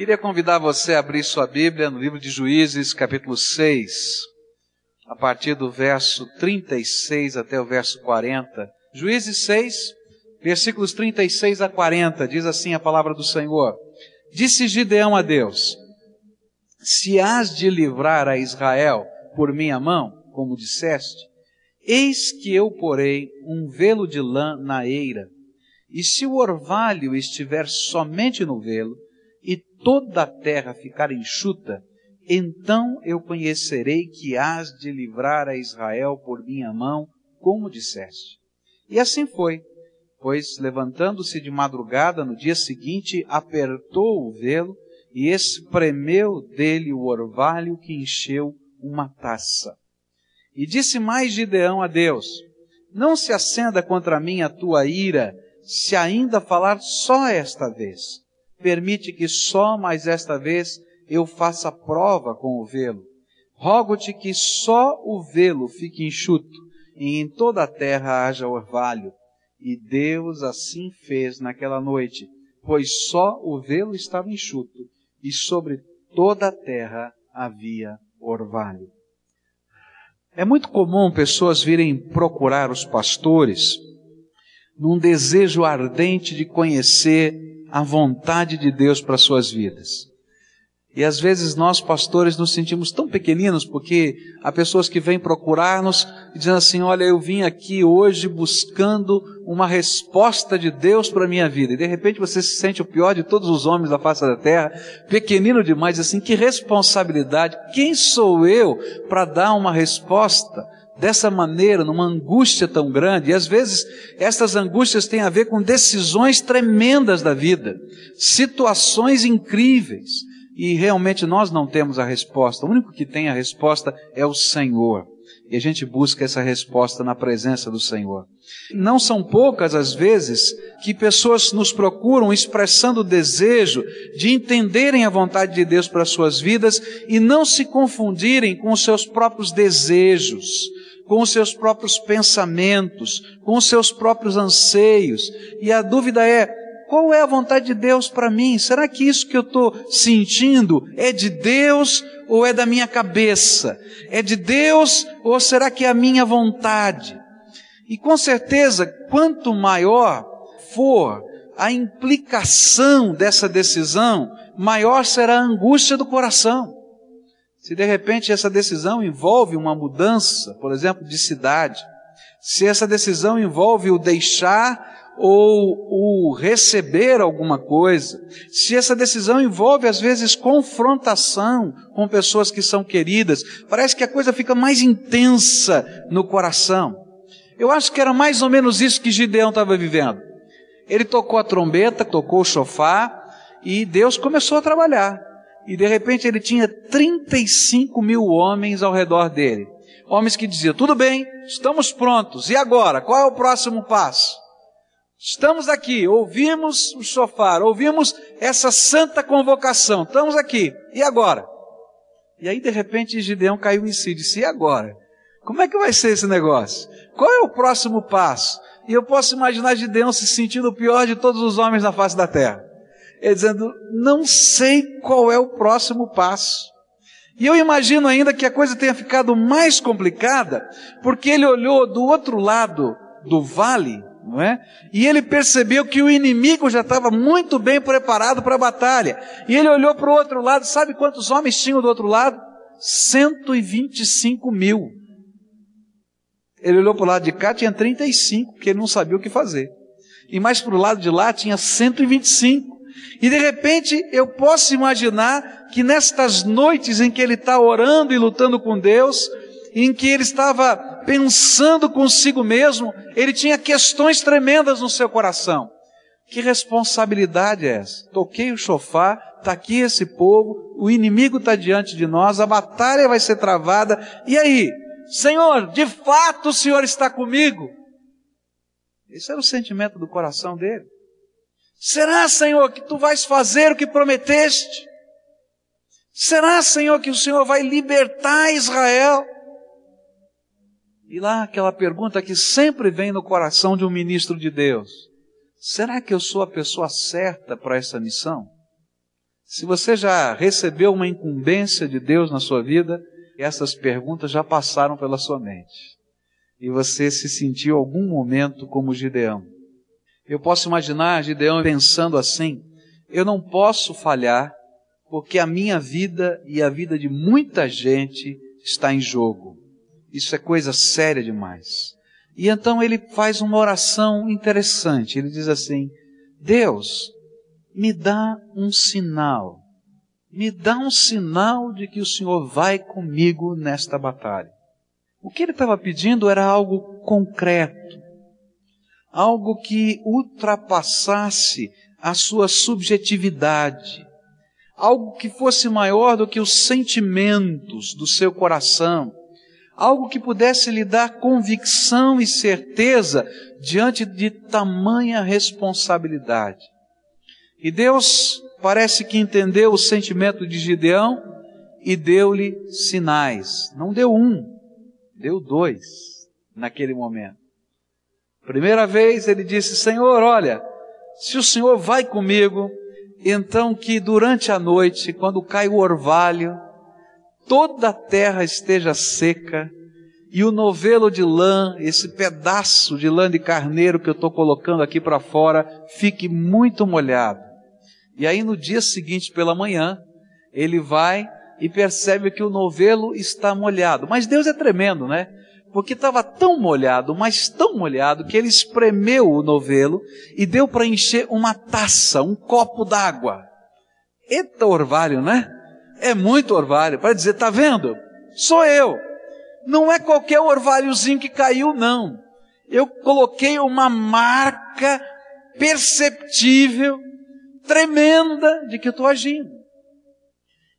Queria convidar você a abrir sua Bíblia no livro de Juízes, capítulo 6, a partir do verso 36 até o verso 40. Juízes 6, versículos 36 a 40, diz assim a palavra do Senhor. Disse Gideão a Deus: Se has de livrar a Israel por minha mão, como disseste, eis que eu porei um velo de lã na eira, e se o orvalho estiver somente no velo, toda a terra ficar enxuta, então eu conhecerei que hás de livrar a Israel por minha mão, como disseste. E assim foi, pois levantando-se de madrugada no dia seguinte, apertou o velo e espremeu dele o orvalho que encheu uma taça. E disse mais Gideão a Deus: Não se acenda contra mim a tua ira, se ainda falar só esta vez permite que só mais esta vez eu faça prova com o velo. Rogo-te que só o velo fique enxuto e em toda a terra haja orvalho. E Deus assim fez naquela noite, pois só o velo estava enxuto e sobre toda a terra havia orvalho. É muito comum pessoas virem procurar os pastores num desejo ardente de conhecer a vontade de Deus para suas vidas. E às vezes nós, pastores, nos sentimos tão pequeninos porque há pessoas que vêm procurar-nos dizendo assim: Olha, eu vim aqui hoje buscando uma resposta de Deus para a minha vida. E de repente você se sente o pior de todos os homens da face da terra, pequenino demais, assim, que responsabilidade. Quem sou eu para dar uma resposta? Dessa maneira, numa angústia tão grande, e às vezes essas angústias têm a ver com decisões tremendas da vida, situações incríveis, e realmente nós não temos a resposta, o único que tem a resposta é o Senhor. E a gente busca essa resposta na presença do Senhor. Não são poucas as vezes que pessoas nos procuram expressando o desejo de entenderem a vontade de Deus para suas vidas e não se confundirem com os seus próprios desejos, com os seus próprios pensamentos, com os seus próprios anseios. E a dúvida é: qual é a vontade de Deus para mim? Será que isso que eu estou sentindo é de Deus ou é da minha cabeça? É de Deus ou será que é a minha vontade? E com certeza, quanto maior for a implicação dessa decisão, maior será a angústia do coração. Se de repente essa decisão envolve uma mudança, por exemplo, de cidade, se essa decisão envolve o deixar ou o receber alguma coisa, se essa decisão envolve às vezes confrontação com pessoas que são queridas, parece que a coisa fica mais intensa no coração. Eu acho que era mais ou menos isso que Gideão estava vivendo. Ele tocou a trombeta, tocou o chofar e Deus começou a trabalhar e de repente ele tinha 35 mil homens ao redor dele. Homens que diziam: tudo bem, estamos prontos, e agora? Qual é o próximo passo? Estamos aqui, ouvimos o chofar, ouvimos essa santa convocação, estamos aqui, e agora? E aí de repente Gideão caiu em si, disse: e agora? Como é que vai ser esse negócio? Qual é o próximo passo? E eu posso imaginar Gideão se sentindo o pior de todos os homens na face da terra. Ele dizendo: Não sei qual é o próximo passo. E eu imagino ainda que a coisa tenha ficado mais complicada, porque ele olhou do outro lado do vale, não é? E ele percebeu que o inimigo já estava muito bem preparado para a batalha. E ele olhou para o outro lado, sabe quantos homens tinham do outro lado? 125 mil. Ele olhou para o lado de cá, tinha 35, porque ele não sabia o que fazer. E mais para o lado de lá tinha 125. E de repente eu posso imaginar que nestas noites em que ele está orando e lutando com Deus, em que ele estava pensando consigo mesmo, ele tinha questões tremendas no seu coração. Que responsabilidade é essa? Toquei o chofar, está aqui esse povo, o inimigo está diante de nós, a batalha vai ser travada, e aí? Senhor, de fato o Senhor está comigo? Esse era o sentimento do coração dele. Será, Senhor, que tu vais fazer o que prometeste? Será, Senhor, que o Senhor vai libertar Israel? E lá aquela pergunta que sempre vem no coração de um ministro de Deus: será que eu sou a pessoa certa para essa missão? Se você já recebeu uma incumbência de Deus na sua vida, essas perguntas já passaram pela sua mente. E você se sentiu algum momento como Gideão. Eu posso imaginar Gideão pensando assim: eu não posso falhar, porque a minha vida e a vida de muita gente está em jogo. Isso é coisa séria demais. E então ele faz uma oração interessante. Ele diz assim: Deus, me dá um sinal. Me dá um sinal de que o Senhor vai comigo nesta batalha. O que ele estava pedindo era algo concreto, algo que ultrapassasse a sua subjetividade, algo que fosse maior do que os sentimentos do seu coração, algo que pudesse lhe dar convicção e certeza diante de tamanha responsabilidade. E Deus parece que entendeu o sentimento de Gideão e deu-lhe sinais. Não deu um, deu dois naquele momento. Primeira vez ele disse: Senhor, olha, se o Senhor vai comigo, então que durante a noite, quando cai o orvalho, toda a terra esteja seca e o novelo de lã, esse pedaço de lã de carneiro que eu estou colocando aqui para fora, fique muito molhado. E aí no dia seguinte pela manhã, ele vai e percebe que o novelo está molhado. Mas Deus é tremendo, né? Porque estava tão molhado, mas tão molhado, que ele espremeu o novelo e deu para encher uma taça, um copo d'água. Eita orvalho, né? É muito orvalho, para dizer, tá vendo? Sou eu. Não é qualquer orvalhozinho que caiu, não. Eu coloquei uma marca perceptível, tremenda, de que estou agindo.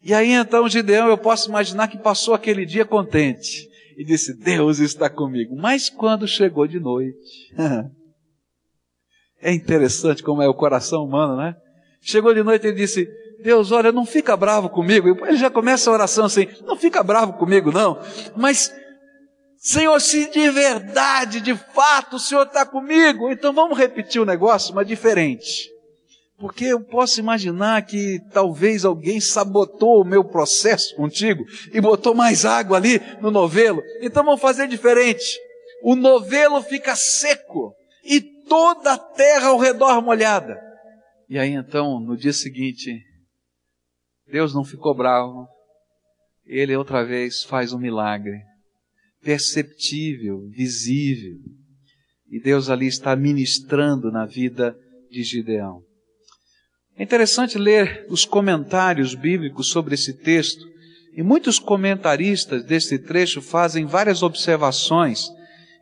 E aí então Gideão, eu posso imaginar que passou aquele dia contente e disse: Deus está comigo. Mas quando chegou de noite, é interessante como é o coração humano, né? Chegou de noite e disse: Deus, olha, não fica bravo comigo. Ele já começa a oração assim: não fica bravo comigo, não. Mas, Senhor, se de verdade, de fato, o Senhor está comigo, então vamos repetir o negócio, mas diferente. Porque eu posso imaginar que talvez alguém sabotou o meu processo contigo e botou mais água ali no novelo. Então vamos fazer diferente. O novelo fica seco e toda a terra ao redor molhada. E aí então, no dia seguinte, Deus não ficou bravo. Ele outra vez faz um milagre perceptível, visível. E Deus ali está ministrando na vida de Gideão. É interessante ler os comentários bíblicos sobre esse texto, e muitos comentaristas desse trecho fazem várias observações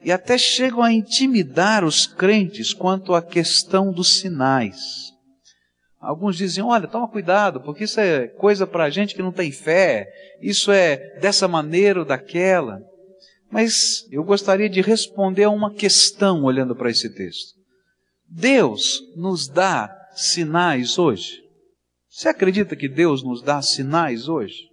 e até chegam a intimidar os crentes quanto à questão dos sinais. Alguns dizem: olha, toma cuidado, porque isso é coisa para gente que não tem fé, isso é dessa maneira ou daquela. Mas eu gostaria de responder a uma questão olhando para esse texto. Deus nos dá sinais hoje? Você acredita que Deus nos dá sinais hoje?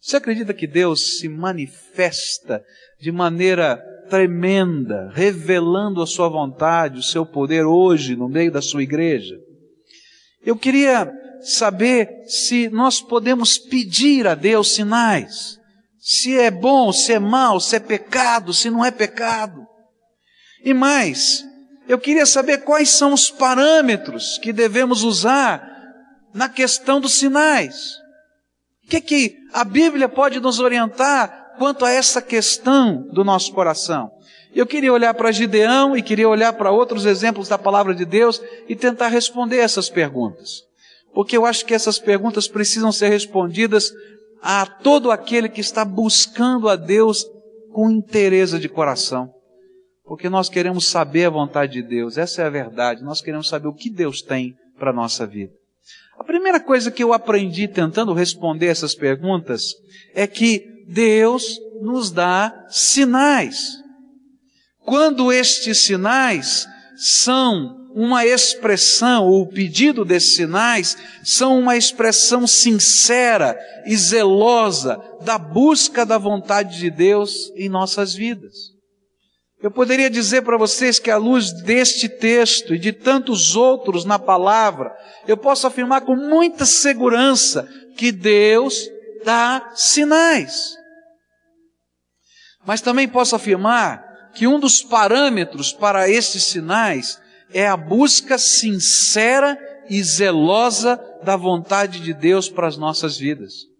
Você acredita que Deus se manifesta de maneira tremenda, revelando a sua vontade, o seu poder hoje no meio da sua igreja? Eu queria saber se nós podemos pedir a Deus sinais. Se é bom, se é mal, se é pecado, se não é pecado. E mais, eu queria saber quais são os parâmetros que devemos usar na questão dos sinais. O que, que a Bíblia pode nos orientar quanto a essa questão do nosso coração? Eu queria olhar para Gideão e queria olhar para outros exemplos da palavra de Deus e tentar responder essas perguntas. Porque eu acho que essas perguntas precisam ser respondidas a todo aquele que está buscando a Deus com interesse de coração porque nós queremos saber a vontade de Deus, essa é a verdade, nós queremos saber o que Deus tem para a nossa vida. A primeira coisa que eu aprendi tentando responder essas perguntas é que Deus nos dá sinais. Quando estes sinais são uma expressão, ou o pedido desses sinais, são uma expressão sincera e zelosa da busca da vontade de Deus em nossas vidas. Eu poderia dizer para vocês que, à luz deste texto e de tantos outros na palavra, eu posso afirmar com muita segurança que Deus dá sinais. Mas também posso afirmar que um dos parâmetros para estes sinais é a busca sincera e zelosa da vontade de Deus para as nossas vidas.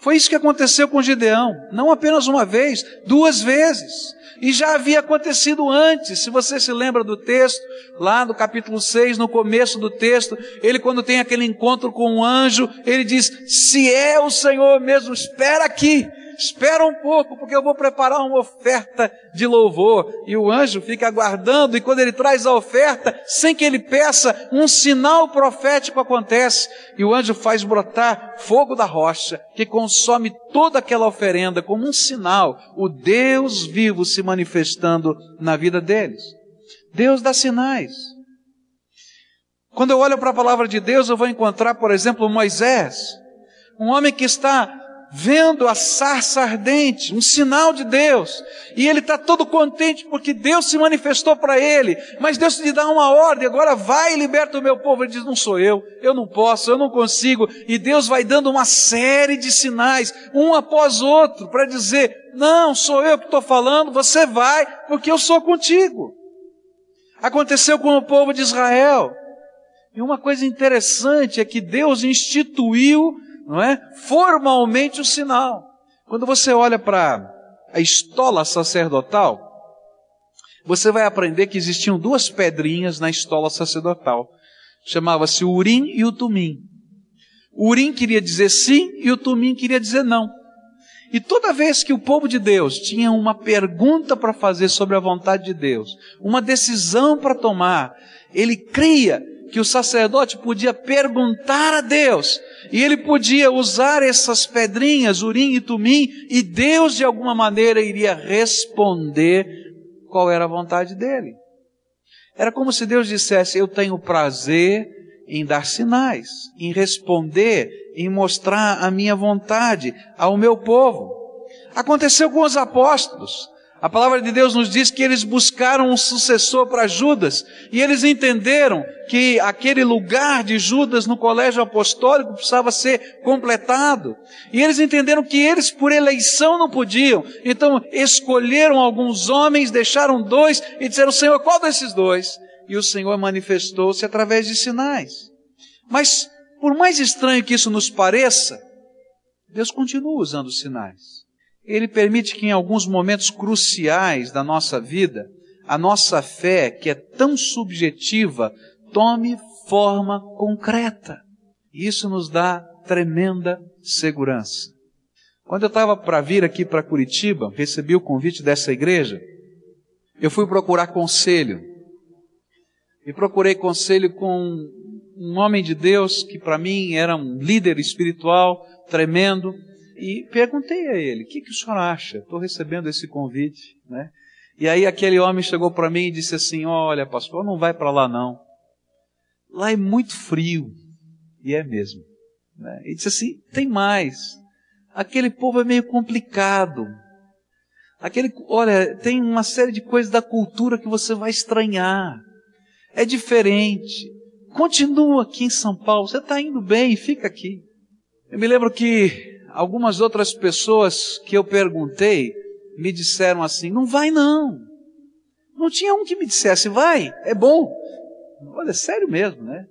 Foi isso que aconteceu com Gideão, não apenas uma vez, duas vezes. E já havia acontecido antes, se você se lembra do texto, lá no capítulo 6, no começo do texto, ele quando tem aquele encontro com um anjo, ele diz: "Se é o Senhor mesmo, espera aqui, espera um pouco, porque eu vou preparar uma oferta de louvor. E o anjo fica aguardando, e quando ele traz a oferta, sem que ele peça, um sinal profético acontece, e o anjo faz brotar fogo da rocha, que consome toda aquela oferenda como um sinal, o Deus vivo se manifestando na vida deles. Deus dá sinais. Quando eu olho para a palavra de Deus, eu vou encontrar, por exemplo, Moisés, um homem que está vendo a sarça ardente, um sinal de Deus. E ele está todo contente porque Deus se manifestou para ele. Mas Deus lhe dá uma ordem, agora vai e liberta o meu povo. Ele diz, não sou eu, eu não posso, eu não consigo. E Deus vai dando uma série de sinais, um após outro, para dizer, não, sou eu que estou falando, você vai, porque eu sou contigo. Aconteceu com o povo de Israel. E uma coisa interessante é que Deus instituiu não é? Formalmente o sinal. Quando você olha para a estola sacerdotal, você vai aprender que existiam duas pedrinhas na estola sacerdotal. Chamava-se o Urim e o Tumim. O Urim queria dizer sim e o Tumim queria dizer não. E toda vez que o povo de Deus tinha uma pergunta para fazer sobre a vontade de Deus, uma decisão para tomar, ele cria que o sacerdote podia perguntar a Deus e ele podia usar essas pedrinhas, Urim e Tumim, e Deus de alguma maneira iria responder qual era a vontade dele. Era como se Deus dissesse: Eu tenho prazer em dar sinais, em responder, em mostrar a minha vontade ao meu povo. Aconteceu com os apóstolos. A palavra de Deus nos diz que eles buscaram um sucessor para Judas e eles entenderam que aquele lugar de Judas no colégio apostólico precisava ser completado. E eles entenderam que eles por eleição não podiam. Então escolheram alguns homens, deixaram dois e disseram: Senhor, qual desses dois? E o Senhor manifestou-se através de sinais. Mas, por mais estranho que isso nos pareça, Deus continua usando sinais. Ele permite que em alguns momentos cruciais da nossa vida, a nossa fé, que é tão subjetiva, tome forma concreta. Isso nos dá tremenda segurança. Quando eu estava para vir aqui para Curitiba, recebi o convite dessa igreja, eu fui procurar conselho. E procurei conselho com um homem de Deus que para mim era um líder espiritual tremendo, e perguntei a ele: o que, que o senhor acha? Estou recebendo esse convite. Né? E aí aquele homem chegou para mim e disse assim: Olha, pastor, não vai para lá não. Lá é muito frio. E é mesmo. Né? E disse assim: tem mais. Aquele povo é meio complicado. Aquele, olha, tem uma série de coisas da cultura que você vai estranhar. É diferente. Continua aqui em São Paulo. Você está indo bem, fica aqui. Eu me lembro que algumas outras pessoas que eu perguntei me disseram assim: não vai não. Não tinha um que me dissesse, vai, é bom. Olha, é sério mesmo, né?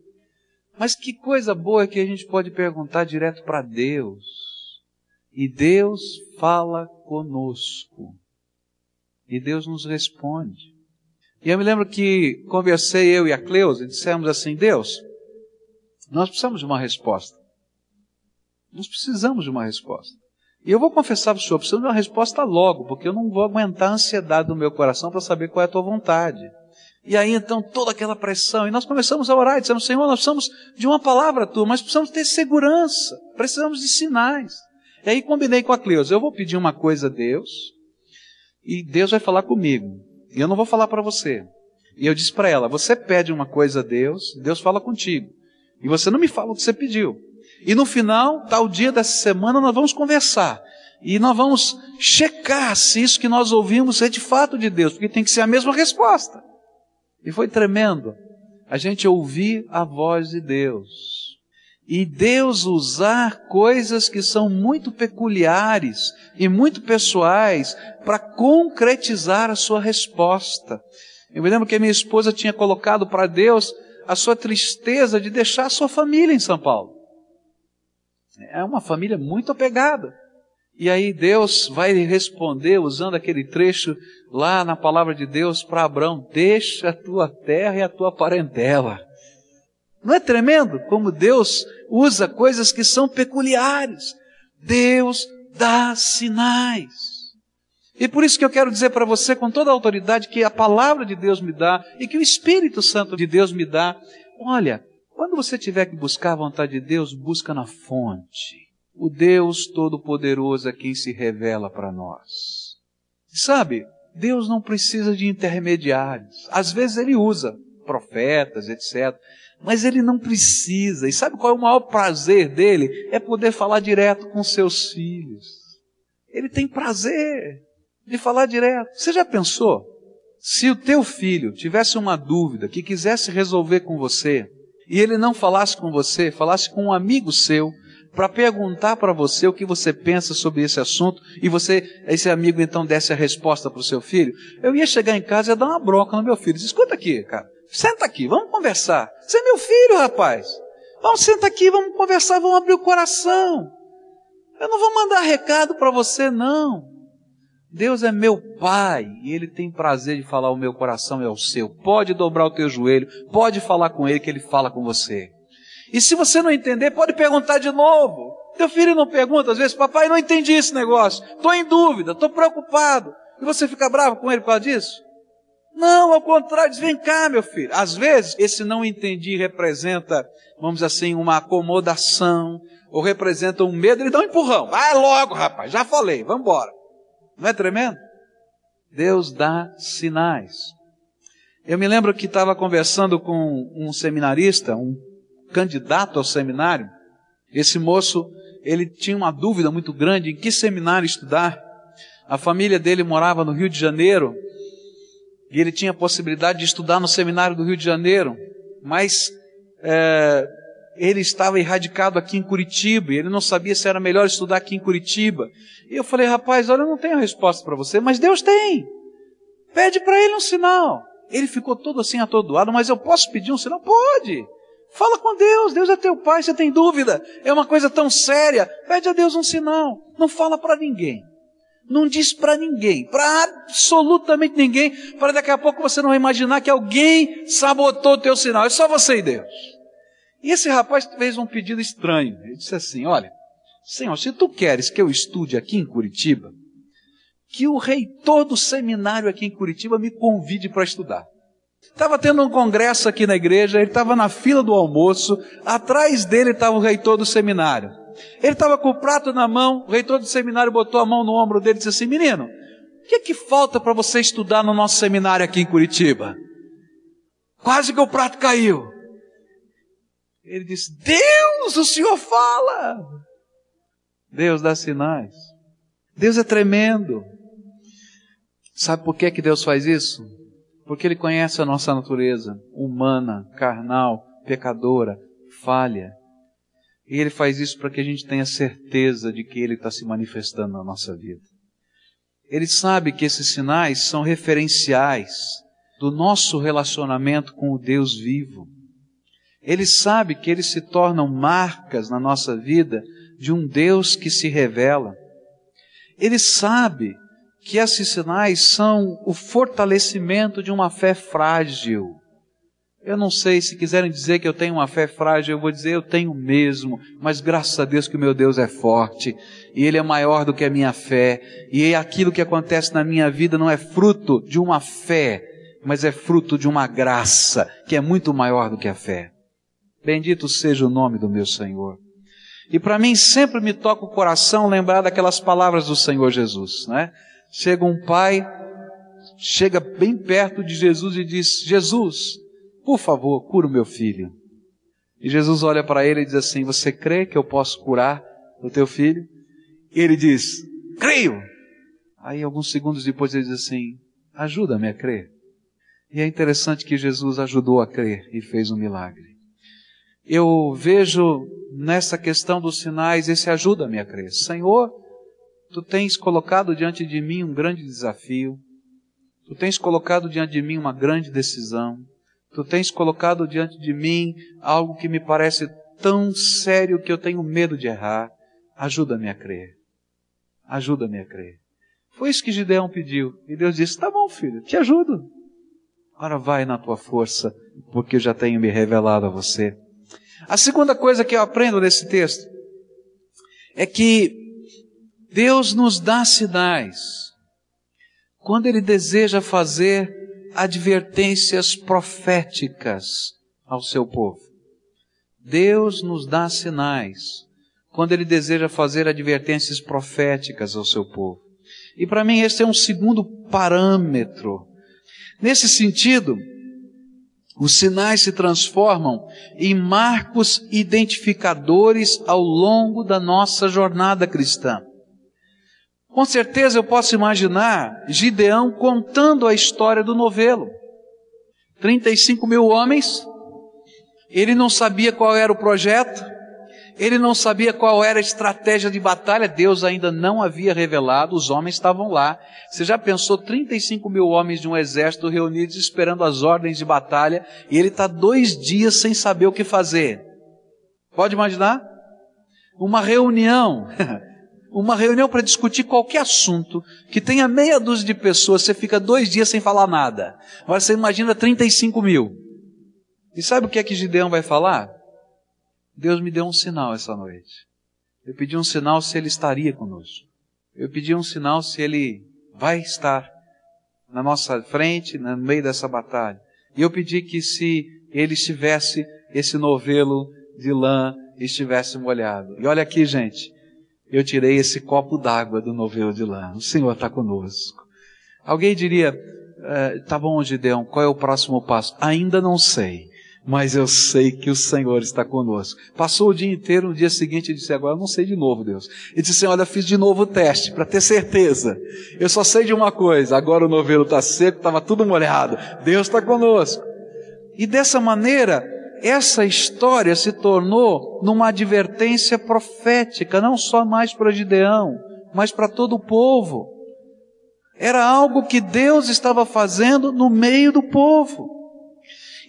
Mas que coisa boa que a gente pode perguntar direto para Deus. E Deus fala conosco. E Deus nos responde. E eu me lembro que conversei eu e a Cleusa e dissemos assim: Deus, nós precisamos de uma resposta. Nós precisamos de uma resposta. E eu vou confessar para o senhor, preciso de uma resposta logo, porque eu não vou aguentar a ansiedade do meu coração para saber qual é a tua vontade. E aí então toda aquela pressão, e nós começamos a orar e dissemos, Senhor, nós precisamos de uma palavra tua, mas precisamos ter segurança, precisamos de sinais. E aí combinei com a Cleusa, eu vou pedir uma coisa a Deus, e Deus vai falar comigo, e eu não vou falar para você. E eu disse para ela, você pede uma coisa a Deus, Deus fala contigo. E você não me fala o que você pediu. E no final, tal dia dessa semana, nós vamos conversar. E nós vamos checar se isso que nós ouvimos é de fato de Deus, porque tem que ser a mesma resposta. E foi tremendo a gente ouvir a voz de Deus. E Deus usar coisas que são muito peculiares e muito pessoais para concretizar a sua resposta. Eu me lembro que a minha esposa tinha colocado para Deus a sua tristeza de deixar a sua família em São Paulo. É uma família muito apegada. E aí Deus vai responder usando aquele trecho lá na palavra de Deus para Abraão: deixa a tua terra e a tua parentela. Não é tremendo como Deus usa coisas que são peculiares? Deus dá sinais. E por isso que eu quero dizer para você com toda a autoridade que a palavra de Deus me dá e que o Espírito Santo de Deus me dá. Olha, quando você tiver que buscar a vontade de Deus, busca na fonte. O Deus Todo-Poderoso é quem se revela para nós. Sabe, Deus não precisa de intermediários. Às vezes ele usa profetas, etc. Mas ele não precisa. E sabe qual é o maior prazer dele? É poder falar direto com seus filhos. Ele tem prazer de falar direto. Você já pensou? Se o teu filho tivesse uma dúvida que quisesse resolver com você, e ele não falasse com você, falasse com um amigo seu, para perguntar para você o que você pensa sobre esse assunto, e você, esse amigo então desse a resposta para o seu filho, eu ia chegar em casa e ia dar uma bronca no meu filho. Diz, escuta aqui, cara, senta aqui, vamos conversar. Você é meu filho, rapaz. Vamos sentar aqui, vamos conversar, vamos abrir o coração. Eu não vou mandar recado para você, não. Deus é meu Pai e Ele tem prazer de falar: o meu coração é o seu. Pode dobrar o teu joelho, pode falar com Ele que Ele fala com você. E se você não entender, pode perguntar de novo. Teu filho não pergunta, às vezes, papai, não entendi esse negócio, estou em dúvida, estou preocupado. E você fica bravo com ele por causa disso? Não, ao contrário, diz, vem cá, meu filho. Às vezes, esse não entendi representa, vamos dizer assim, uma acomodação, ou representa um medo, ele dá um empurrão. Vai logo, rapaz, já falei, vamos embora. Não é tremendo? Deus dá sinais. Eu me lembro que estava conversando com um seminarista, um candidato ao seminário. Esse moço, ele tinha uma dúvida muito grande em que seminário estudar. A família dele morava no Rio de Janeiro e ele tinha a possibilidade de estudar no seminário do Rio de Janeiro, mas é, ele estava erradicado aqui em Curitiba e ele não sabia se era melhor estudar aqui em Curitiba. E eu falei, rapaz, olha, eu não tenho a resposta para você, mas Deus tem. Pede para ele um sinal. Ele ficou todo assim atordoado, mas eu posso pedir um sinal? Pode. Fala com Deus, Deus é teu pai, você tem dúvida, é uma coisa tão séria, pede a Deus um sinal, não fala para ninguém. Não diz para ninguém, para absolutamente ninguém, para daqui a pouco você não imaginar que alguém sabotou o teu sinal, é só você e Deus. E esse rapaz fez um pedido estranho. Ele disse assim: Olha, Senhor, se tu queres que eu estude aqui em Curitiba, que o reitor do seminário aqui em Curitiba me convide para estudar. Estava tendo um congresso aqui na igreja, ele estava na fila do almoço, atrás dele estava o reitor do seminário. Ele estava com o prato na mão, o reitor do seminário botou a mão no ombro dele e disse assim: Menino, o que, é que falta para você estudar no nosso seminário aqui em Curitiba? Quase que o prato caiu. Ele disse: Deus, o Senhor fala. Deus dá sinais. Deus é tremendo. Sabe por que, que Deus faz isso? Porque Ele conhece a nossa natureza humana, carnal, pecadora, falha. E Ele faz isso para que a gente tenha certeza de que Ele está se manifestando na nossa vida. Ele sabe que esses sinais são referenciais do nosso relacionamento com o Deus vivo. Ele sabe que eles se tornam marcas na nossa vida de um Deus que se revela. Ele sabe que esses sinais são o fortalecimento de uma fé frágil. Eu não sei se quiserem dizer que eu tenho uma fé frágil, eu vou dizer eu tenho mesmo, mas graças a Deus que o meu Deus é forte e Ele é maior do que a minha fé e aquilo que acontece na minha vida não é fruto de uma fé, mas é fruto de uma graça que é muito maior do que a fé. Bendito seja o nome do meu Senhor. E para mim sempre me toca o coração lembrar daquelas palavras do Senhor Jesus, né? Chega um pai, chega bem perto de Jesus e diz: Jesus, por favor, cura o meu filho. E Jesus olha para ele e diz assim: Você crê que eu posso curar o teu filho? E ele diz: Creio. Aí, alguns segundos depois, ele diz assim: Ajuda-me a crer. E é interessante que Jesus ajudou a crer e fez um milagre. Eu vejo nessa questão dos sinais esse ajuda-me a crer. Senhor, tu tens colocado diante de mim um grande desafio. Tu tens colocado diante de mim uma grande decisão. Tu tens colocado diante de mim algo que me parece tão sério que eu tenho medo de errar. Ajuda-me a crer. Ajuda-me a crer. Foi isso que Gideão pediu. E Deus disse: Tá bom, filho, te ajudo. Agora vai na tua força, porque eu já tenho me revelado a você. A segunda coisa que eu aprendo nesse texto é que Deus nos dá sinais quando Ele deseja fazer advertências proféticas ao seu povo. Deus nos dá sinais quando Ele deseja fazer advertências proféticas ao seu povo. E para mim esse é um segundo parâmetro. Nesse sentido, os sinais se transformam em marcos identificadores ao longo da nossa jornada cristã. Com certeza eu posso imaginar Gideão contando a história do novelo. 35 mil homens, ele não sabia qual era o projeto, ele não sabia qual era a estratégia de batalha, Deus ainda não havia revelado, os homens estavam lá. Você já pensou 35 mil homens de um exército reunidos esperando as ordens de batalha e ele está dois dias sem saber o que fazer? Pode imaginar? Uma reunião, uma reunião para discutir qualquer assunto que tenha meia dúzia de pessoas, você fica dois dias sem falar nada. Agora você imagina 35 mil. E sabe o que é que Gideão vai falar? Deus me deu um sinal essa noite. Eu pedi um sinal se Ele estaria conosco. Eu pedi um sinal se Ele vai estar na nossa frente, no meio dessa batalha. E eu pedi que se Ele estivesse, esse novelo de lã estivesse molhado. E olha aqui, gente, eu tirei esse copo d'água do novelo de lã. O Senhor está conosco. Alguém diria, eh, tá bom, Gideão, qual é o próximo passo? Ainda não sei mas eu sei que o Senhor está conosco. Passou o dia inteiro, no dia seguinte, ele disse: Agora eu não sei de novo, Deus. Ele disse: Olha, fiz de novo o teste, para ter certeza. Eu só sei de uma coisa: agora o novelo está seco, estava tudo molhado. Deus está conosco. E dessa maneira, essa história se tornou numa advertência profética, não só mais para Gideão, mas para todo o povo. Era algo que Deus estava fazendo no meio do povo.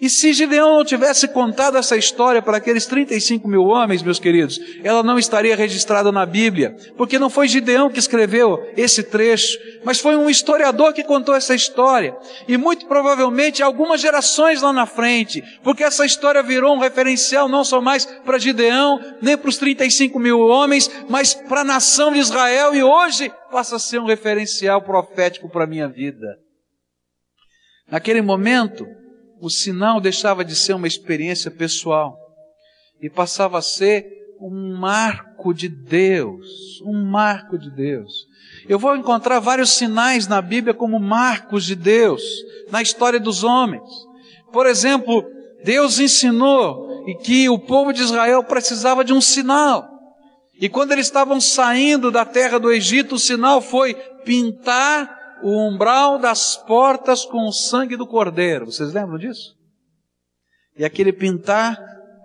E se Gideão não tivesse contado essa história para aqueles 35 mil homens, meus queridos, ela não estaria registrada na Bíblia, porque não foi Gideão que escreveu esse trecho, mas foi um historiador que contou essa história. E muito provavelmente algumas gerações lá na frente, porque essa história virou um referencial não só mais para Gideão, nem para os 35 mil homens, mas para a nação de Israel e hoje passa a ser um referencial profético para a minha vida. Naquele momento, o sinal deixava de ser uma experiência pessoal e passava a ser um marco de Deus, um marco de Deus. Eu vou encontrar vários sinais na Bíblia como marcos de Deus na história dos homens. Por exemplo, Deus ensinou que o povo de Israel precisava de um sinal. E quando eles estavam saindo da terra do Egito, o sinal foi pintar o umbral das portas com o sangue do cordeiro. Vocês lembram disso? E aquele pintar,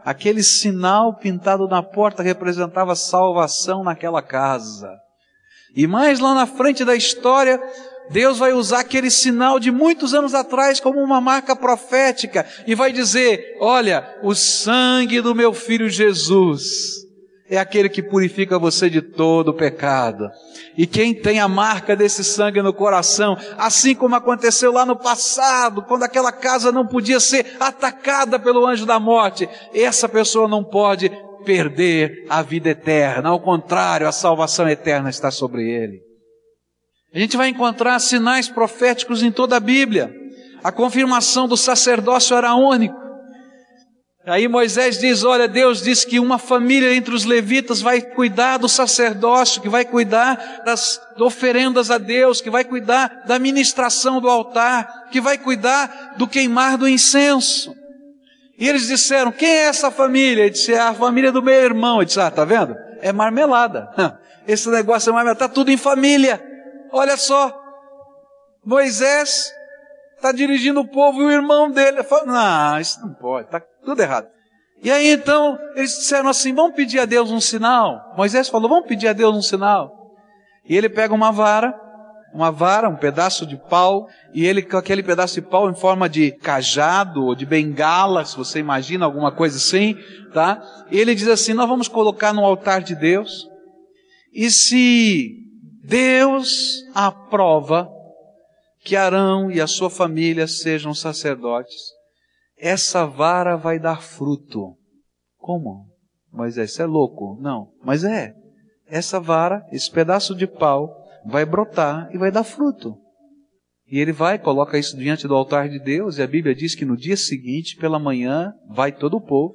aquele sinal pintado na porta representava salvação naquela casa. E mais lá na frente da história, Deus vai usar aquele sinal de muitos anos atrás como uma marca profética e vai dizer: Olha, o sangue do meu filho Jesus é aquele que purifica você de todo o pecado. E quem tem a marca desse sangue no coração, assim como aconteceu lá no passado, quando aquela casa não podia ser atacada pelo anjo da morte, essa pessoa não pode perder a vida eterna. Ao contrário, a salvação eterna está sobre ele. A gente vai encontrar sinais proféticos em toda a Bíblia. A confirmação do sacerdócio era único. Aí Moisés diz: Olha, Deus diz que uma família entre os levitas vai cuidar do sacerdócio, que vai cuidar das oferendas a Deus, que vai cuidar da ministração do altar, que vai cuidar do queimar do incenso. E eles disseram: Quem é essa família? Ele disse: É a família do meu irmão. Ele disse: Ah, tá vendo? É marmelada. Esse negócio é marmelada, está tudo em família. olha só, Moisés está dirigindo o povo e o irmão dele fala, não, isso não pode, está tudo errado. E aí então eles disseram assim: vamos pedir a Deus um sinal. Moisés falou: vamos pedir a Deus um sinal. E ele pega uma vara, uma vara, um pedaço de pau, e ele com aquele pedaço de pau em forma de cajado ou de bengala, se você imagina alguma coisa assim, tá? E ele diz assim: nós vamos colocar no altar de Deus. E se Deus aprova que Arão e a sua família sejam sacerdotes, essa vara vai dar fruto. Como? Moisés, você é louco? Não, mas é. Essa vara, esse pedaço de pau, vai brotar e vai dar fruto. E ele vai, coloca isso diante do altar de Deus, e a Bíblia diz que no dia seguinte, pela manhã, vai todo o povo,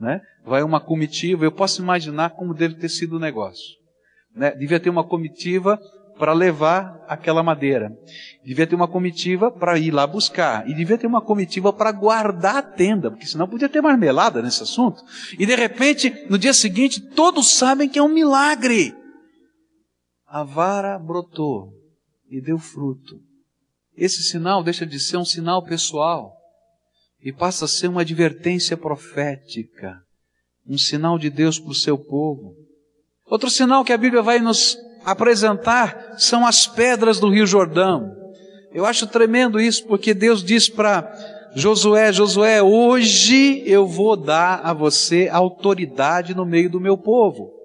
né? Vai uma comitiva, eu posso imaginar como deve ter sido o negócio. Né? Devia ter uma comitiva para levar aquela madeira. Devia ter uma comitiva para ir lá buscar. E devia ter uma comitiva para guardar a tenda, porque senão podia ter marmelada nesse assunto. E de repente, no dia seguinte, todos sabem que é um milagre. A vara brotou e deu fruto. Esse sinal deixa de ser um sinal pessoal e passa a ser uma advertência profética, um sinal de Deus para o seu povo. Outro sinal que a Bíblia vai nos apresentar são as pedras do Rio Jordão. Eu acho tremendo isso, porque Deus diz para Josué: Josué, hoje eu vou dar a você autoridade no meio do meu povo.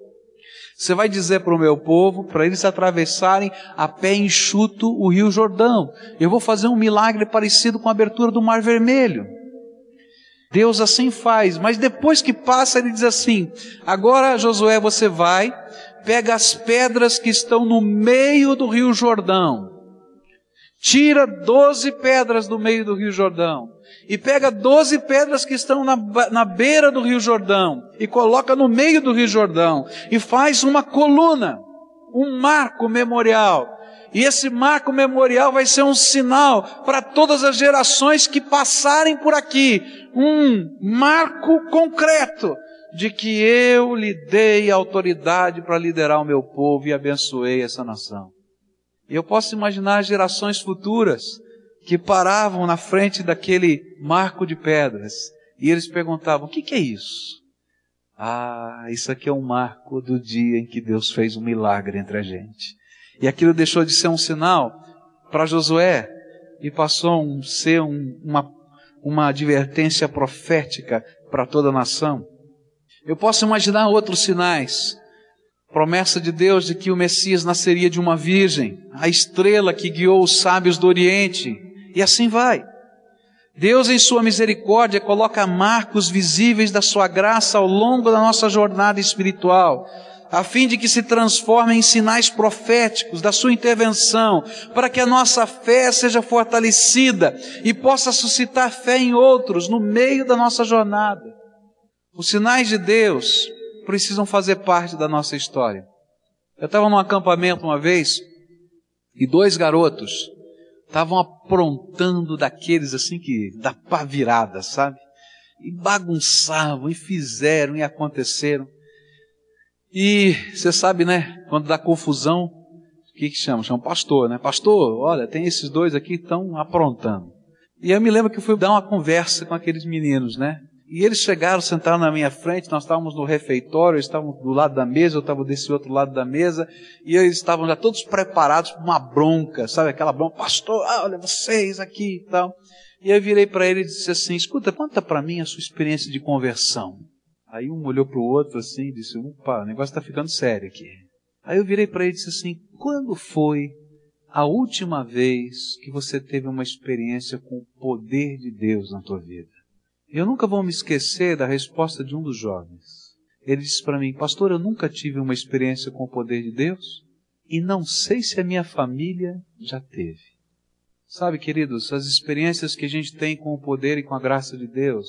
Você vai dizer para o meu povo, para eles atravessarem a pé enxuto o Rio Jordão. Eu vou fazer um milagre parecido com a abertura do Mar Vermelho. Deus assim faz, mas depois que passa, ele diz assim: agora, Josué, você vai, pega as pedras que estão no meio do rio Jordão, tira doze pedras do meio do rio Jordão, e pega doze pedras que estão na, na beira do rio Jordão, e coloca no meio do rio Jordão, e faz uma coluna, um marco memorial. E esse marco memorial vai ser um sinal para todas as gerações que passarem por aqui, um marco concreto de que eu lhe dei autoridade para liderar o meu povo e abençoei essa nação. E eu posso imaginar gerações futuras que paravam na frente daquele marco de pedras e eles perguntavam: o que, que é isso? Ah, isso aqui é um marco do dia em que Deus fez um milagre entre a gente. E aquilo deixou de ser um sinal para Josué e passou a ser um, uma, uma advertência profética para toda a nação. Eu posso imaginar outros sinais. Promessa de Deus de que o Messias nasceria de uma virgem, a estrela que guiou os sábios do Oriente, e assim vai. Deus, em Sua misericórdia, coloca marcos visíveis da Sua graça ao longo da nossa jornada espiritual, a fim de que se transformem em sinais proféticos da Sua intervenção, para que a nossa fé seja fortalecida e possa suscitar fé em outros no meio da nossa jornada. Os sinais de Deus precisam fazer parte da nossa história. Eu estava num acampamento uma vez e dois garotos estavam aprontando daqueles assim que da pá virada, sabe? E bagunçavam, e fizeram, e aconteceram. E você sabe, né? Quando dá confusão, o que que chama? Chama pastor, né? Pastor, olha, tem esses dois aqui que estão aprontando. E eu me lembro que eu fui dar uma conversa com aqueles meninos, né? E eles chegaram, sentaram na minha frente, nós estávamos no refeitório, eles estavam do lado da mesa, eu estava desse outro lado da mesa, e eles estavam já todos preparados para uma bronca, sabe aquela bronca, pastor, ah, olha vocês aqui e tal. E eu virei para ele e disse assim, escuta, conta para mim a sua experiência de conversão. Aí um olhou para o outro assim e disse, opa, o negócio está ficando sério aqui. Aí eu virei para ele e disse assim, quando foi a última vez que você teve uma experiência com o poder de Deus na tua vida? Eu nunca vou me esquecer da resposta de um dos jovens. Ele disse para mim, pastor, eu nunca tive uma experiência com o poder de Deus e não sei se a minha família já teve. Sabe, queridos, as experiências que a gente tem com o poder e com a graça de Deus,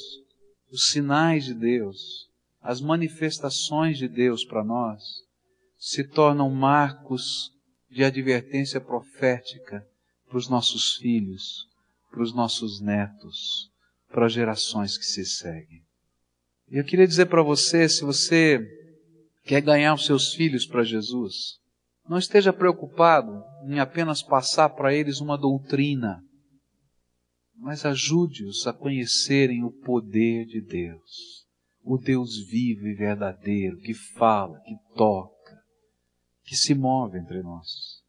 os sinais de Deus, as manifestações de Deus para nós, se tornam marcos de advertência profética para os nossos filhos, para os nossos netos para as gerações que se seguem. Eu queria dizer para você, se você quer ganhar os seus filhos para Jesus, Não esteja preocupado em apenas passar para eles uma doutrina, mas ajude-os a conhecerem o poder de Deus, o Deus vivo e verdadeiro, que fala, que toca, que se move entre nós.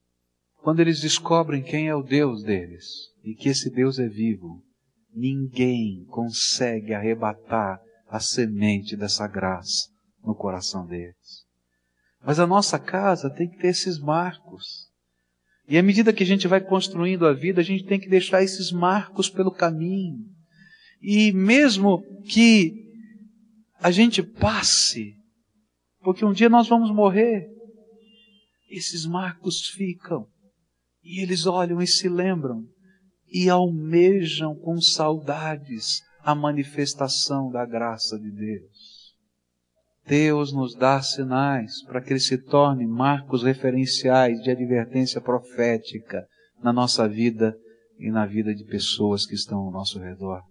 Quando eles descobrem quem é o Deus deles e que esse Deus é vivo, ninguém consegue arrebatar a semente dessa graça no coração deles. Mas a nossa casa tem que ter esses marcos. E à medida que a gente vai construindo a vida, a gente tem que deixar esses marcos pelo caminho. E mesmo que a gente passe, porque um dia nós vamos morrer, esses marcos ficam. E eles olham e se lembram e almejam com saudades a manifestação da graça de Deus. Deus nos dá sinais para que ele se torne marcos referenciais de advertência profética na nossa vida e na vida de pessoas que estão ao nosso redor.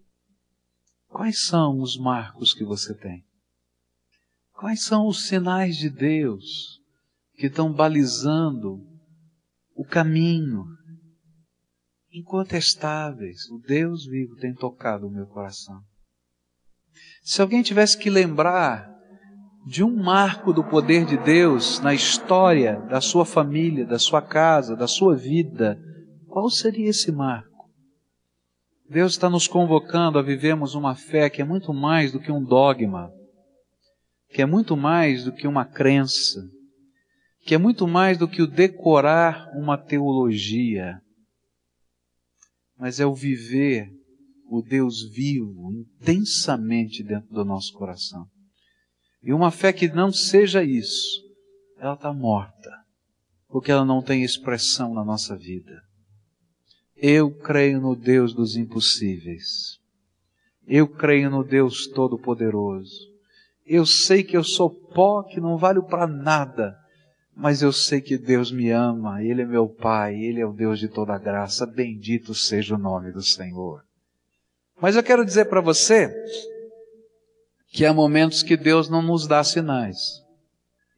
Quais são os marcos que você tem? Quais são os sinais de Deus que estão balizando o caminho? Incontestáveis, o Deus vivo tem tocado o meu coração. Se alguém tivesse que lembrar de um marco do poder de Deus na história da sua família, da sua casa, da sua vida, qual seria esse marco? Deus está nos convocando a vivermos uma fé que é muito mais do que um dogma, que é muito mais do que uma crença, que é muito mais do que o decorar uma teologia, mas é o viver o Deus vivo intensamente dentro do nosso coração. E uma fé que não seja isso, ela está morta, porque ela não tem expressão na nossa vida. Eu creio no Deus dos impossíveis. Eu creio no Deus Todo-Poderoso. Eu sei que eu sou pó que não vale para nada, mas eu sei que Deus me ama, Ele é meu Pai, Ele é o Deus de toda graça. Bendito seja o nome do Senhor. Mas eu quero dizer para você que há momentos que Deus não nos dá sinais.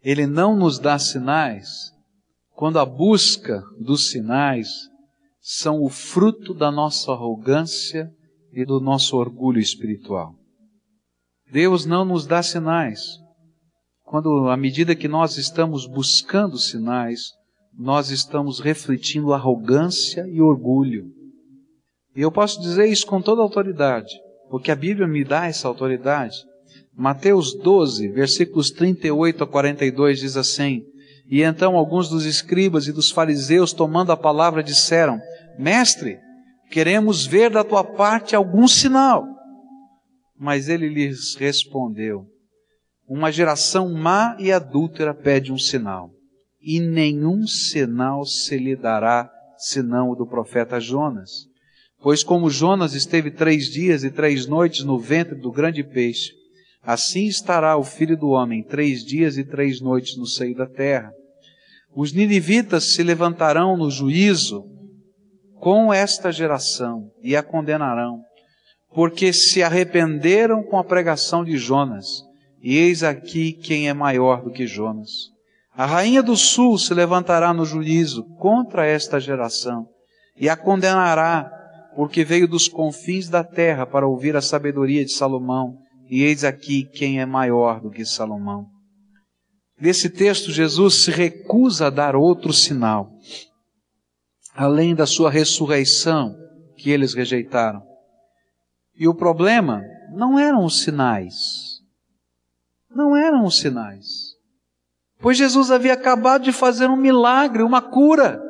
Ele não nos dá sinais quando a busca dos sinais são o fruto da nossa arrogância e do nosso orgulho espiritual. Deus não nos dá sinais quando, à medida que nós estamos buscando sinais, nós estamos refletindo arrogância e orgulho. E eu posso dizer isso com toda autoridade, porque a Bíblia me dá essa autoridade. Mateus 12, versículos 38 a 42 diz assim: E então alguns dos escribas e dos fariseus, tomando a palavra, disseram: Mestre, queremos ver da tua parte algum sinal. Mas ele lhes respondeu: Uma geração má e adúltera pede um sinal, e nenhum sinal se lhe dará senão o do profeta Jonas. Pois como Jonas esteve três dias e três noites no ventre do grande peixe, Assim estará o filho do homem três dias e três noites no seio da terra. Os ninivitas se levantarão no juízo com esta geração e a condenarão, porque se arrependeram com a pregação de Jonas. E eis aqui quem é maior do que Jonas. A rainha do sul se levantará no juízo contra esta geração e a condenará, porque veio dos confins da terra para ouvir a sabedoria de Salomão e eis aqui quem é maior do que Salomão. Nesse texto, Jesus se recusa a dar outro sinal, além da sua ressurreição, que eles rejeitaram. E o problema não eram os sinais. Não eram os sinais. Pois Jesus havia acabado de fazer um milagre, uma cura.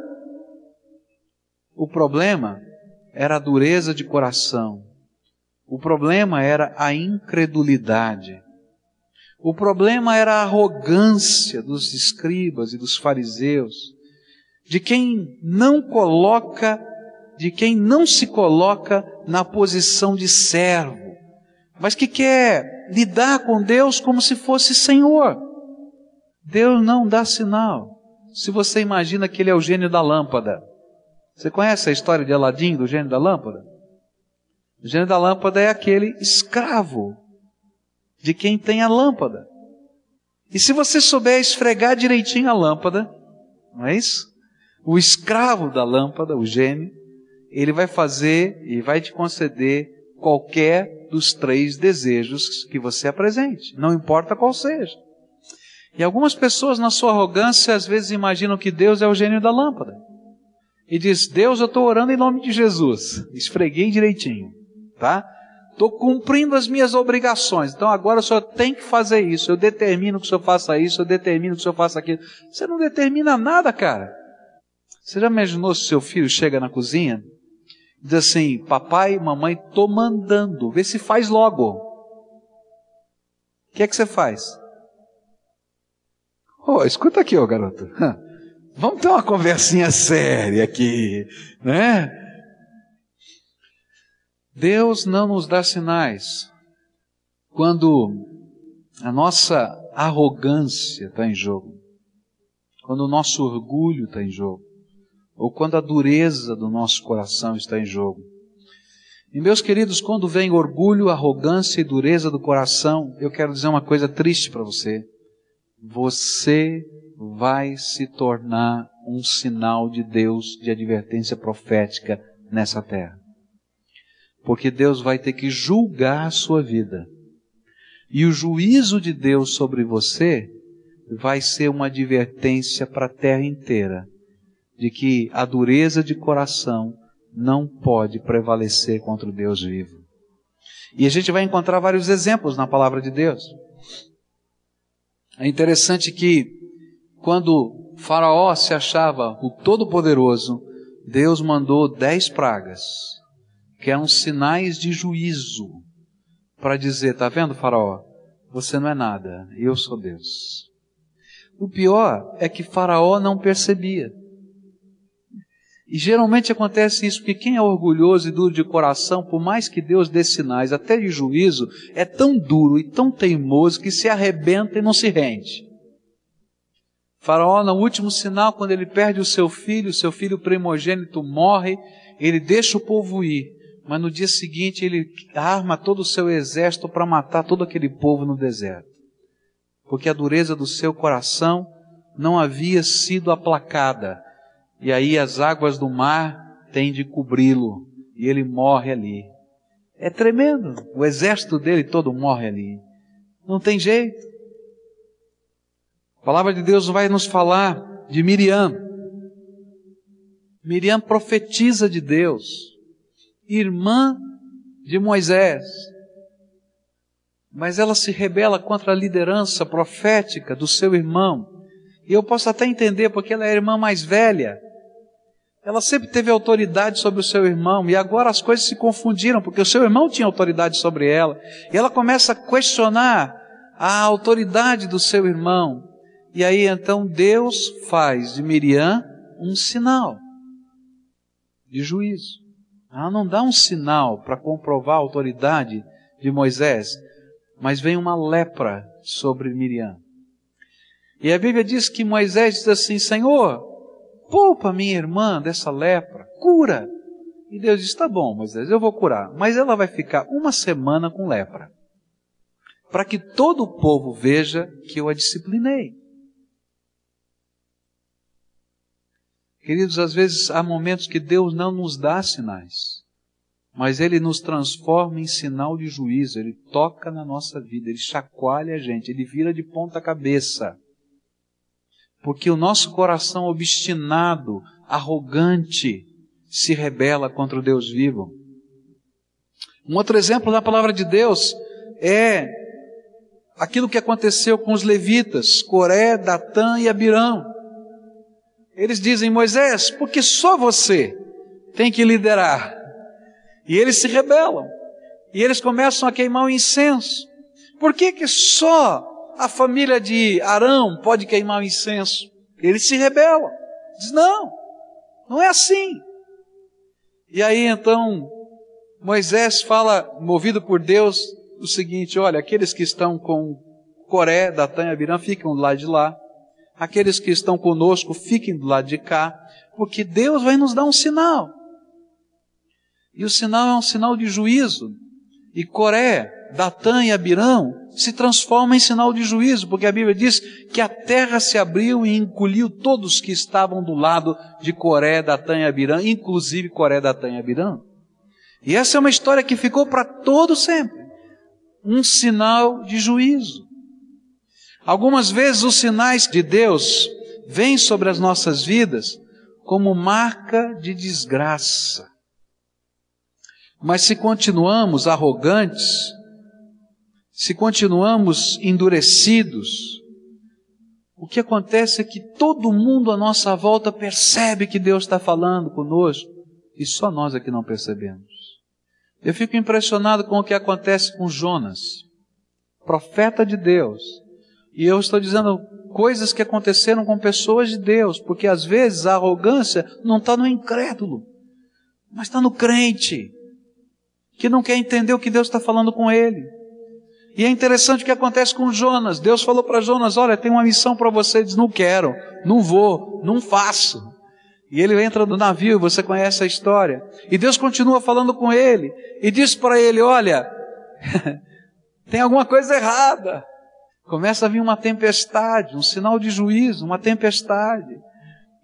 O problema era a dureza de coração o problema era a incredulidade. O problema era a arrogância dos escribas e dos fariseus, de quem não coloca, de quem não se coloca na posição de servo, mas que quer lidar com Deus como se fosse Senhor. Deus não dá sinal. Se você imagina que ele é o gênio da lâmpada. Você conhece a história de Aladim, do gênio da lâmpada? O gênio da lâmpada é aquele escravo de quem tem a lâmpada. E se você souber esfregar direitinho a lâmpada, não é isso? O escravo da lâmpada, o gênio, ele vai fazer e vai te conceder qualquer dos três desejos que você apresente, não importa qual seja. E algumas pessoas, na sua arrogância, às vezes imaginam que Deus é o gênio da lâmpada. E diz: Deus, eu estou orando em nome de Jesus. Esfreguei direitinho, tá? Estou cumprindo as minhas obrigações. Então agora o senhor tem que fazer isso. Eu determino que o senhor faça isso, eu determino que o senhor faça aquilo. Você não determina nada, cara. Você já imaginou se seu filho chega na cozinha diz assim: Papai, mamãe, estou mandando, vê se faz logo. O que é que você faz? Oh, escuta aqui, ó, garoto. Vamos ter uma conversinha séria aqui, né? Deus não nos dá sinais quando a nossa arrogância está em jogo, quando o nosso orgulho está em jogo, ou quando a dureza do nosso coração está em jogo. E meus queridos, quando vem orgulho, arrogância e dureza do coração, eu quero dizer uma coisa triste para você você vai se tornar um sinal de Deus de advertência profética nessa terra. Porque Deus vai ter que julgar a sua vida. E o juízo de Deus sobre você vai ser uma advertência para a terra inteira de que a dureza de coração não pode prevalecer contra o Deus vivo. E a gente vai encontrar vários exemplos na palavra de Deus. É interessante que quando Faraó se achava o Todo-Poderoso, Deus mandou dez pragas, que eram sinais de juízo, para dizer: tá vendo, Faraó? Você não é nada, eu sou Deus. O pior é que Faraó não percebia. E geralmente acontece isso, porque quem é orgulhoso e duro de coração, por mais que Deus dê sinais, até de juízo, é tão duro e tão teimoso que se arrebenta e não se rende. Faraó, no último sinal, quando ele perde o seu filho, o seu filho primogênito morre, ele deixa o povo ir, mas no dia seguinte ele arma todo o seu exército para matar todo aquele povo no deserto. Porque a dureza do seu coração não havia sido aplacada e aí as águas do mar têm de cobri-lo, e ele morre ali. É tremendo, o exército dele todo morre ali. Não tem jeito. A palavra de Deus vai nos falar de Miriam. Miriam profetiza de Deus, irmã de Moisés. Mas ela se rebela contra a liderança profética do seu irmão. E eu posso até entender, porque ela é a irmã mais velha. Ela sempre teve autoridade sobre o seu irmão e agora as coisas se confundiram, porque o seu irmão tinha autoridade sobre ela. E ela começa a questionar a autoridade do seu irmão. E aí então Deus faz de Miriam um sinal de juízo. Ela não dá um sinal para comprovar a autoridade de Moisés, mas vem uma lepra sobre Miriam. E a Bíblia diz que Moisés diz assim: Senhor, poupa minha irmã dessa lepra, cura. E Deus diz: tá bom, Moisés, eu vou curar, mas ela vai ficar uma semana com lepra, para que todo o povo veja que eu a disciplinei. Queridos, às vezes há momentos que Deus não nos dá sinais, mas Ele nos transforma em sinal de juízo, Ele toca na nossa vida, Ele chacoalha a gente, Ele vira de ponta cabeça porque o nosso coração obstinado, arrogante, se rebela contra o Deus vivo. Um outro exemplo da palavra de Deus é aquilo que aconteceu com os levitas, Coré, Datã e Abirão. Eles dizem, Moisés, porque só você tem que liderar. E eles se rebelam. E eles começam a queimar o incenso. Por que que só a família de Arão pode queimar o incenso. Ele se rebela. Diz: não, não é assim. E aí então Moisés fala, movido por Deus, o seguinte: olha, aqueles que estão com Coré, Datã e Abirã, ficam do lado de lá. Aqueles que estão conosco, fiquem do lado de cá. Porque Deus vai nos dar um sinal. E o sinal é um sinal de juízo. E Coré, Datã e Abirão se transformam em sinal de juízo, porque a Bíblia diz que a terra se abriu e engoliu todos que estavam do lado de Coré, Datã e Abirão, inclusive Coré, Datã e Abirão. E essa é uma história que ficou para todo sempre. Um sinal de juízo. Algumas vezes os sinais de Deus vêm sobre as nossas vidas como marca de desgraça. Mas se continuamos arrogantes, se continuamos endurecidos, o que acontece é que todo mundo à nossa volta percebe que Deus está falando conosco e só nós é que não percebemos. Eu fico impressionado com o que acontece com Jonas, profeta de Deus. E eu estou dizendo coisas que aconteceram com pessoas de Deus, porque às vezes a arrogância não está no incrédulo, mas está no crente, que não quer entender o que Deus está falando com ele. E é interessante o que acontece com Jonas. Deus falou para Jonas: Olha, tem uma missão para você. Ele diz: Não quero, não vou, não faço. E ele entra no navio, você conhece a história. E Deus continua falando com ele e diz para ele: Olha, tem alguma coisa errada. Começa a vir uma tempestade, um sinal de juízo, uma tempestade.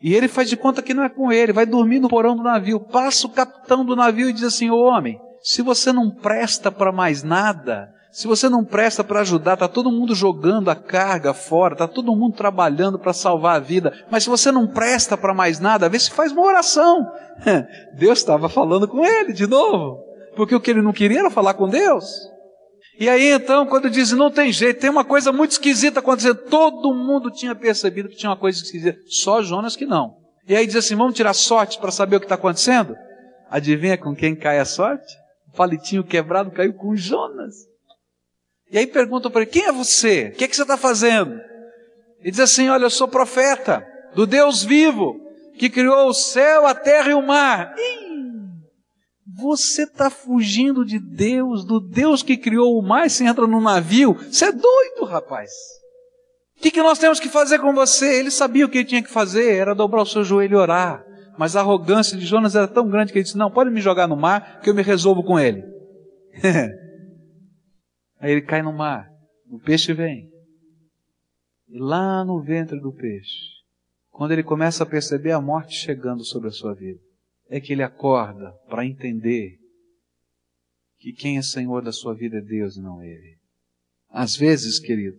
E ele faz de conta que não é com ele, vai dormir no porão do navio. Passa o capitão do navio e diz assim: Ô homem, se você não presta para mais nada, se você não presta para ajudar, está todo mundo jogando a carga fora, está todo mundo trabalhando para salvar a vida, mas se você não presta para mais nada, vê se faz uma oração. Deus estava falando com ele de novo, porque o que ele não queria era falar com Deus. E aí então, quando diz não tem jeito, tem uma coisa muito esquisita acontecendo, todo mundo tinha percebido que tinha uma coisa esquisita, só Jonas que não. E aí diz assim: vamos tirar sorte para saber o que está acontecendo? Adivinha com quem cai a sorte? Palitinho quebrado caiu com Jonas. E aí perguntam para ele: quem é você? O que, é que você está fazendo? Ele diz assim: Olha, eu sou profeta do Deus vivo, que criou o céu, a terra e o mar. Ih, você está fugindo de Deus, do Deus que criou o mar, você entra num navio. Você é doido, rapaz. O que, que nós temos que fazer com você? Ele sabia o que ele tinha que fazer, era dobrar o seu joelho e orar. Mas a arrogância de Jonas era tão grande que ele disse: Não, pode me jogar no mar, que eu me resolvo com ele. Aí ele cai no mar, o peixe vem. E lá no ventre do peixe, quando ele começa a perceber a morte chegando sobre a sua vida, é que ele acorda para entender que quem é Senhor da sua vida é Deus e não ele. Às vezes, querido,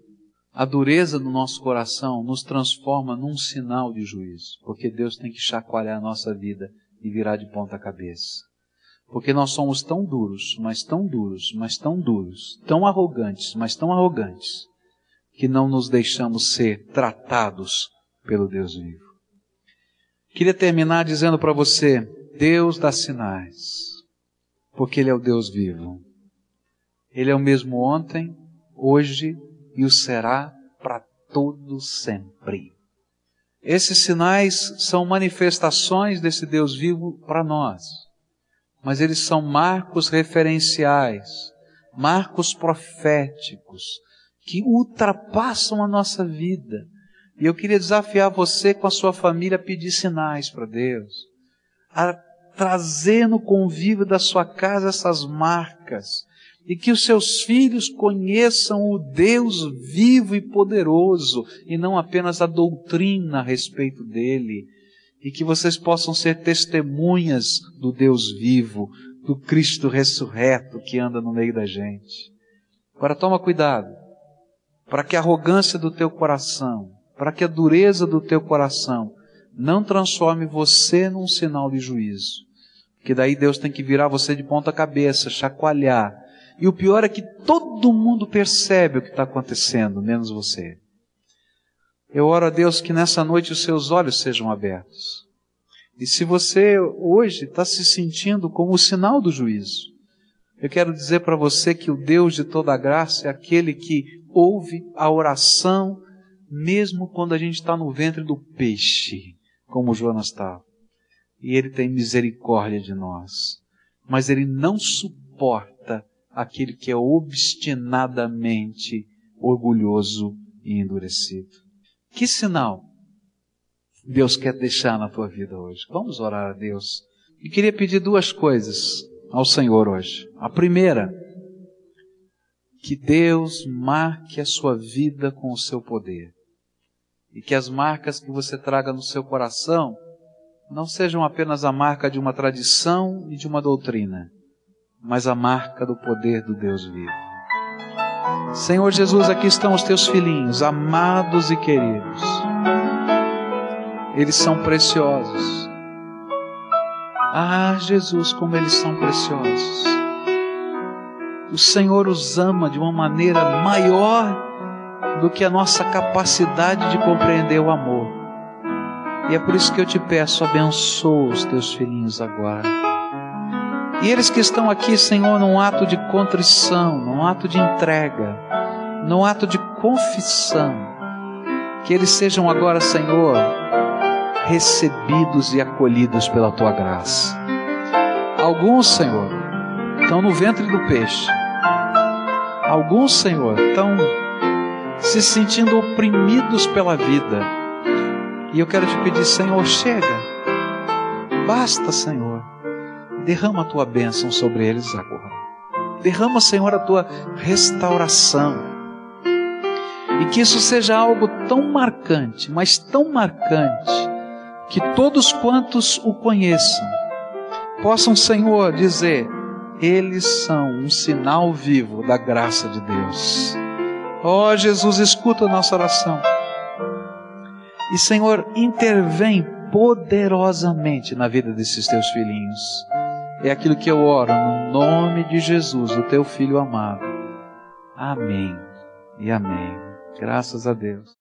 a dureza do nosso coração nos transforma num sinal de juízo, porque Deus tem que chacoalhar a nossa vida e virar de ponta cabeça. Porque nós somos tão duros, mas tão duros, mas tão duros, tão arrogantes, mas tão arrogantes, que não nos deixamos ser tratados pelo Deus vivo. Queria terminar dizendo para você: Deus dá sinais, porque Ele é o Deus vivo. Ele é o mesmo ontem, hoje e o será para todo sempre. Esses sinais são manifestações desse Deus vivo para nós mas eles são marcos referenciais, marcos proféticos, que ultrapassam a nossa vida. E eu queria desafiar você com a sua família a pedir sinais para Deus, a trazer no convívio da sua casa essas marcas, e que os seus filhos conheçam o Deus vivo e poderoso, e não apenas a doutrina a respeito dele, e que vocês possam ser testemunhas do Deus vivo, do Cristo ressurreto que anda no meio da gente. Agora toma cuidado, para que a arrogância do teu coração, para que a dureza do teu coração não transforme você num sinal de juízo. Porque daí Deus tem que virar você de ponta cabeça, chacoalhar. E o pior é que todo mundo percebe o que está acontecendo, menos você. Eu oro a Deus que nessa noite os seus olhos sejam abertos. E se você hoje está se sentindo como o sinal do juízo, eu quero dizer para você que o Deus de toda graça é aquele que ouve a oração, mesmo quando a gente está no ventre do peixe, como Jonas estava. E ele tem misericórdia de nós. Mas ele não suporta aquele que é obstinadamente orgulhoso e endurecido. Que sinal Deus quer deixar na tua vida hoje? Vamos orar a Deus. E queria pedir duas coisas ao Senhor hoje. A primeira que Deus marque a sua vida com o seu poder. E que as marcas que você traga no seu coração não sejam apenas a marca de uma tradição e de uma doutrina, mas a marca do poder do Deus vivo. Senhor Jesus, aqui estão os teus filhinhos, amados e queridos. Eles são preciosos. Ah, Jesus, como eles são preciosos. O Senhor os ama de uma maneira maior do que a nossa capacidade de compreender o amor. E é por isso que eu te peço, abençoa os teus filhinhos agora. E eles que estão aqui, Senhor, num ato de contrição, num ato de entrega, num ato de confissão, que eles sejam agora, Senhor, recebidos e acolhidos pela tua graça. Alguns, Senhor, estão no ventre do peixe. Alguns, Senhor, estão se sentindo oprimidos pela vida. E eu quero te pedir, Senhor, chega. Basta, Senhor. Derrama a tua bênção sobre eles agora. Derrama, Senhor, a tua restauração. E que isso seja algo tão marcante, mas tão marcante, que todos quantos o conheçam possam, Senhor, dizer: eles são um sinal vivo da graça de Deus. Ó oh, Jesus, escuta a nossa oração. E Senhor, intervém poderosamente na vida desses teus filhinhos. É aquilo que eu oro no nome de Jesus, o teu filho amado. Amém e amém. Graças a Deus.